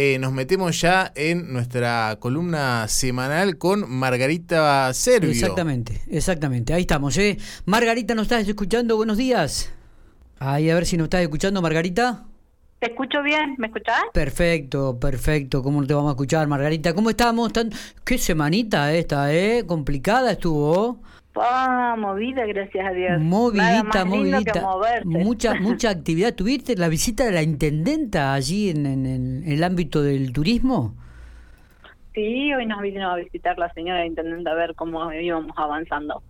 eh, nos metemos ya en nuestra columna semanal con Margarita Servio. Exactamente, exactamente. Ahí estamos, ¿eh? Margarita, ¿nos estás escuchando? Buenos días. Ahí, a ver si nos estás escuchando, Margarita. ¿Te escucho bien? ¿Me escuchás? Perfecto, perfecto. ¿Cómo te vamos a escuchar, Margarita? ¿Cómo estamos? ¿Tan... Qué semanita esta, ¿eh? Complicada estuvo. Ah, movida, gracias a Dios. Movidita, movidita. Mucha, mucha actividad. ¿Tuviste la visita de la intendenta allí en, en, el ámbito del turismo? Sí, hoy nos vino a visitar la señora intendenta a ver cómo íbamos avanzando.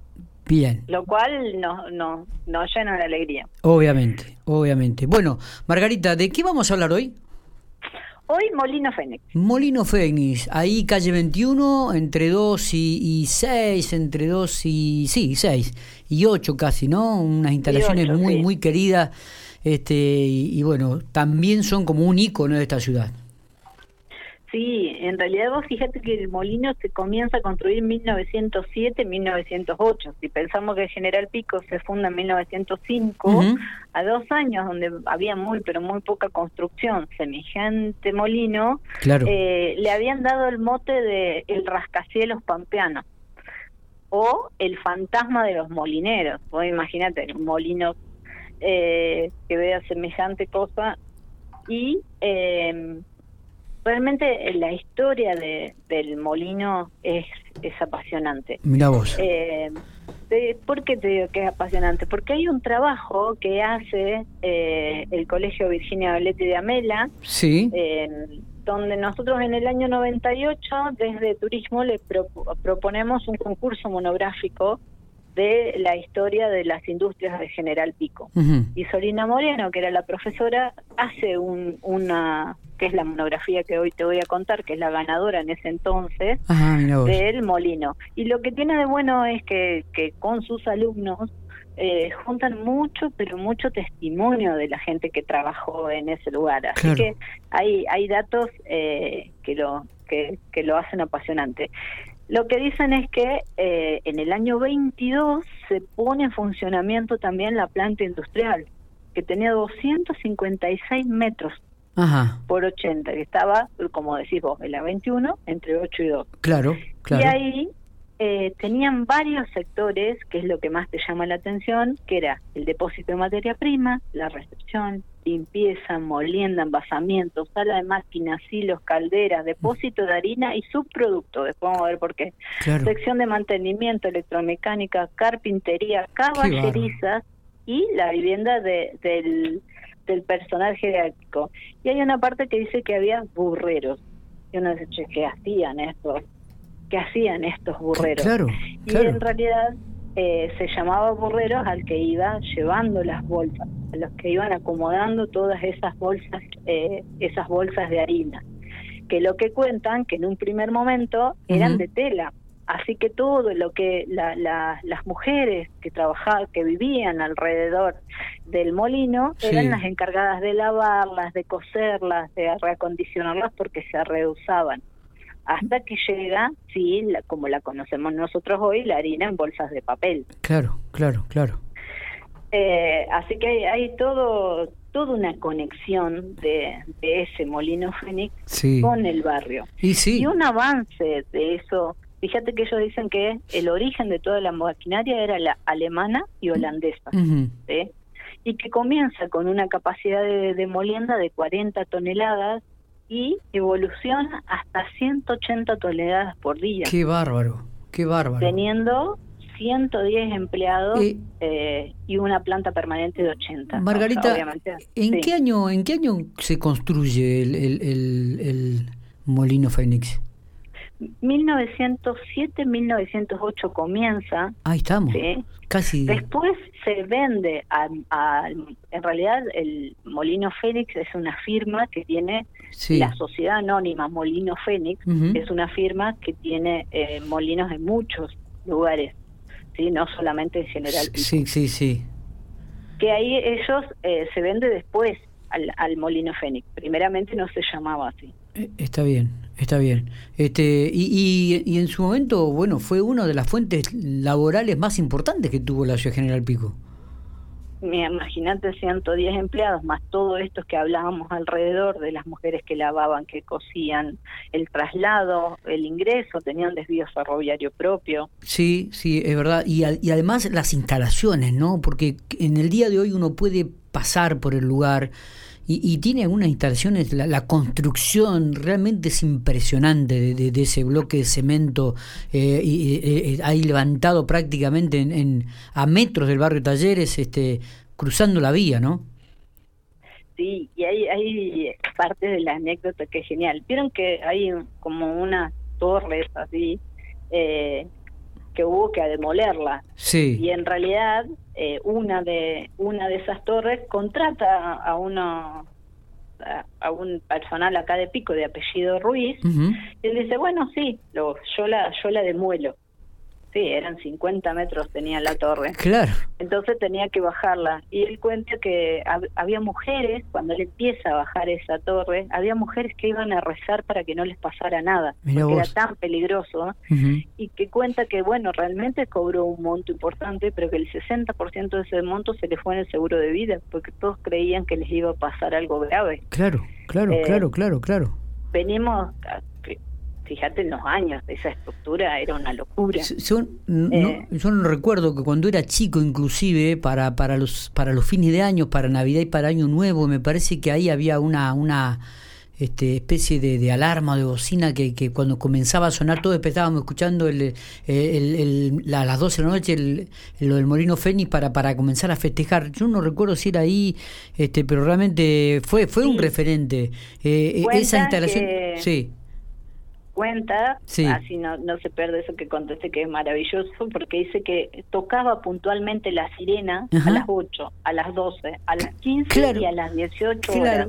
Bien. Lo cual nos, nos, nos llena de alegría. Obviamente, obviamente. Bueno, Margarita, ¿de qué vamos a hablar hoy? Hoy Molino Fénix. Molino Fénix, ahí calle 21, entre 2 y, 6, entre 2 y... sí, 6 y 8 casi, ¿no? Unas instalaciones muy, muy queridas, este, y, y, bueno, también son como un icono de esta ciudad. Sí, en realidad vos fíjate que el molino se comienza a construir en 1907-1908. Si pensamos que General Pico se funda en 1905, a dos años donde había muy, pero muy poca construcción, semejante molino, eh, le habían dado el mote de el rascacielos pampeano o el fantasma de los molineros. Vos imagínate, un molino eh, que vea semejante cosa y... Eh, realmente la historia de, del molino es, es apasionante. Mira vos. Eh, ¿Por qué te digo que es apasionante? Porque hay un trabajo que hace eh, el Colegio Virginia Valetti de Amela, sí. donde nosotros en el año 98 desde Turismo le proponemos un concurso monográfico de la historia de las industrias de General Pico. Y Solina Moreno, que era la profesora, hace un, una, que es la monografía que hoy te voy a contar, que es la ganadora en ese entonces del Molino. Y lo que tiene de bueno es que, que con sus alumnos eh, juntan mucho, pero mucho testimonio de la gente que trabajó en ese lugar. Así que hay, hay datos eh, que, lo, que, que lo hacen apasionante. Lo que dicen es que eh, en el año 22 se pone en funcionamiento también la planta industrial, que tenía 256 metros por 80, que estaba, como decís vos, en la 21, entre 8 y 2. Claro, claro. Y ahí eh, tenían varios sectores, que es lo que más te llama la atención, que era el depósito de materia prima, la recepción, limpieza, molienda, envasamiento, sala de máquinas, hilos, calderas, depósito de harina y subproductos, después vamos a ver por qué. Sección de mantenimiento, electromecánica, carpintería, caballerizas y la vivienda de, del, del personal jerárquico. Y hay una parte que dice que había burreros. Y uno dice, ¿qué hacían estos? ¿Qué hacían estos burreros? y en realidad eh, se llamaba burreros al que iba llevando las bolsas, los que iban acomodando todas esas bolsas, eh, esas bolsas de harina, que lo que cuentan que en un primer momento eran de tela, así que todo lo que las mujeres que trabajaban, que vivían alrededor del molino, eran las encargadas de lavarlas, de coserlas, de reacondicionarlas porque se reusaban hasta que llega, sí, como la conocemos nosotros hoy, la harina en bolsas de papel. Claro, claro, claro. Eh, así que hay, todo toda una conexión de, ese molino Fénix con el barrio. Y, sí. y un avance de eso. Fíjate que ellos dicen que el origen de toda la maquinaria era la alemana y holandesa. Y que comienza con una capacidad de, de molienda de 40 toneladas y evoluciona hasta 180 toneladas por día. Qué bárbaro, qué bárbaro. Teniendo 110 empleados eh, y una planta permanente de 80. Margarita, ¿en qué año en qué año se construye el, el, el Molino Fénix? 1907-1908 comienza. Ahí estamos. Casi. Después se vende, a, en realidad el Molino Fénix es una firma que tiene la sociedad anónima Molino Fénix, es una firma que tiene eh, molinos en muchos lugares, sí, no solamente en general. Sí, sí, sí. Que ahí ellos eh, se vende después al, al Molino Fénix. Primeramente no se llamaba así. Eh, está bien, está bien. Este, y, y, en su momento, bueno, fue una de las fuentes laborales más importantes que tuvo la ciudad General Pico. Imagínate 110 empleados, más todos estos que hablábamos alrededor de las mujeres que lavaban, que cosían, el traslado, el ingreso, tenían desvío ferroviario propio. Sí, sí, es verdad. Y, y además las instalaciones, ¿no? Porque en el día de hoy uno puede pasar por el lugar y, tiene algunas instalaciones, la, construcción realmente es impresionante de, ese bloque de cemento eh, y, eh, eh, ahí levantado prácticamente en, a metros del barrio Talleres, este, cruzando la vía, ¿no? Sí, y hay, hay parte de la anécdota que es genial. Vieron que hay como unas torres así eh, que hubo que demolerla. Sí. Y en realidad eh, una de una de esas torres contrata a uno a, un personal acá de Pico de apellido Ruiz y él dice bueno sí lo, yo la yo la demuelo Sí, eran 50 metros tenía la torre. Claro. Entonces tenía que bajarla. Y él cuenta que había mujeres, cuando él empieza a bajar esa torre, había mujeres que iban a rezar para que no les pasara nada, porque era tan peligroso. Y que cuenta que, bueno, realmente cobró un monto importante, pero que el 60% de ese monto se le fue en el seguro de vida, porque todos creían que les iba a pasar algo grave. Claro, claro, eh, claro, claro, claro. Venimos fíjate en los años, esa estructura era una locura. Yo, no, eh, yo no recuerdo que cuando era chico, inclusive, para, para, los, para los fines de año, para Navidad y para Año Nuevo, me parece que ahí había una... una este, especie de, de alarma de bocina que, que, cuando comenzaba a sonar todo estábamos escuchando el, el, a las 12 de la noche el, lo del Molino Fénix para, para comenzar a festejar. Yo no recuerdo si era ahí, este, pero realmente fue fue un referente. Eh, esa instalación... sí cuenta, así no, no se pierde eso que conteste que es maravilloso, porque dice que tocaba puntualmente la sirena a las 8, a las 12, a las 15 y a las 18 horas.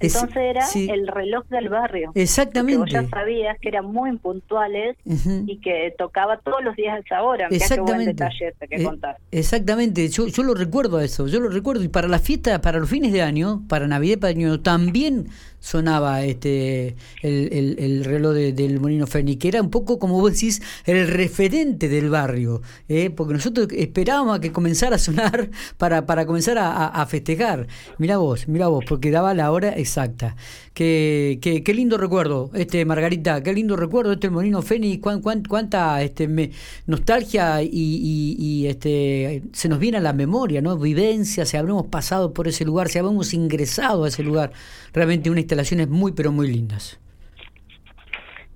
Entonces era el reloj del barrio. Exactamente. Vos ya sabías que eran muy puntuales y que tocaba todos los días a esa hora. Exactamente. que eh, exactamente. Yo, yo lo recuerdo a eso. Yo lo recuerdo. Y para la fiesta, para los fines de año, para Navidad, para año, también sonaba este el, el, reloj del Molino Fénix, que era un poco, como vos decís, el referente del barrio, ¿eh? porque nosotros esperábamos a que comenzara a sonar para, para comenzar a, festejar. Mira vos, mira vos, porque daba la hora exacta. Qué, qué, qué, lindo recuerdo, este Margarita, qué lindo recuerdo este Molino Fénix, cuánta este, nostalgia y, y, este se nos viene a la memoria, ¿no? Vivencia, si habremos pasado por ese lugar, si habremos ingresado a ese lugar. Realmente una instalaciones muy, pero muy lindas.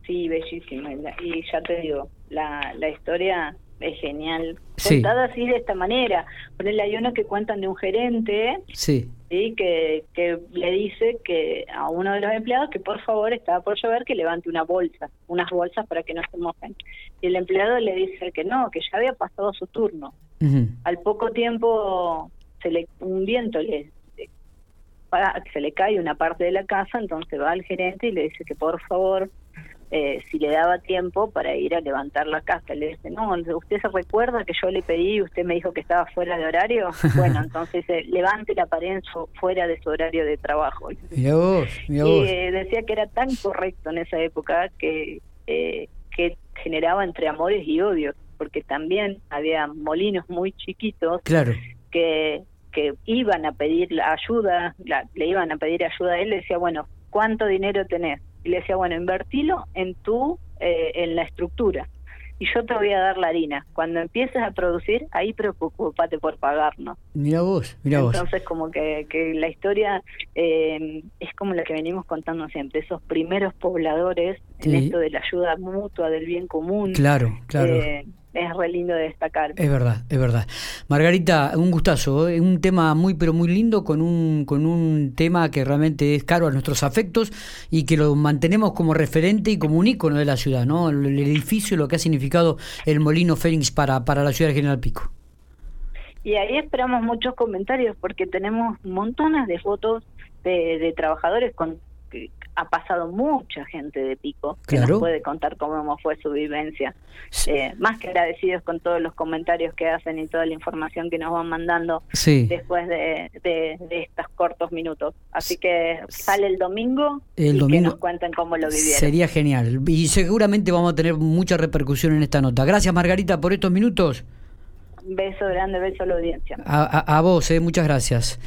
Sí, bellísima. Y ya te digo, la, la historia es genial. Contada así de esta manera. Ponele, hay uno que cuentan de un gerente. Sí. Que, que le dice que a uno de los empleados que por favor estaba por llover que levante una bolsa, unas bolsas para que no se mojen. Y el empleado le dice que no, que ya había pasado su turno. Al poco tiempo se le un viento le se le cae una parte de la casa, entonces va al gerente y le dice que por favor, eh, si le daba tiempo para ir a levantar la casa. Le dice, no, ¿usted se recuerda que yo le pedí y usted me dijo que estaba fuera de horario? bueno, entonces levante la pared fuera de su horario de trabajo. y eh, decía que era tan correcto en esa época que, eh, que generaba entre amores y odios, porque también había molinos muy chiquitos claro. que que iban a pedir ayuda, le iban a pedir ayuda a él, le decía, bueno, ¿cuánto dinero tenés? Y le decía, bueno, invertilo en tu, eh, en la estructura. Y yo te voy a dar la harina. Cuando empieces a producir, ahí preocupate por pagarnos. Mira vos, mira vos. Entonces, como que, que la historia eh, es como la que venimos contando siempre, esos primeros pobladores en esto de la ayuda mutua, del bien común. Claro, claro. Eh, es re lindo de destacar. Es verdad, es verdad. Margarita, un gustazo, ¿eh? un tema muy pero muy lindo con un con un tema que realmente es caro a nuestros afectos y que lo mantenemos como referente y como un ícono de la ciudad, ¿no? El, edificio, lo que ha significado el Molino Fénix para para la ciudad de General Pico. Y ahí esperamos muchos comentarios porque tenemos montones de fotos de, de trabajadores con ha pasado mucha gente de Pico que nos puede contar cómo fue su vivencia. Eh, más que agradecidos con todos los comentarios que hacen y toda la información que nos van mandando después de, estos cortos minutos. Así que sale el domingo el y que nos cuenten cómo lo vivieron. Sería genial y seguramente vamos a tener mucha repercusión en esta nota. Gracias Margarita por estos minutos. Beso grande, beso a la audiencia. A, a, vos, eh, muchas gracias.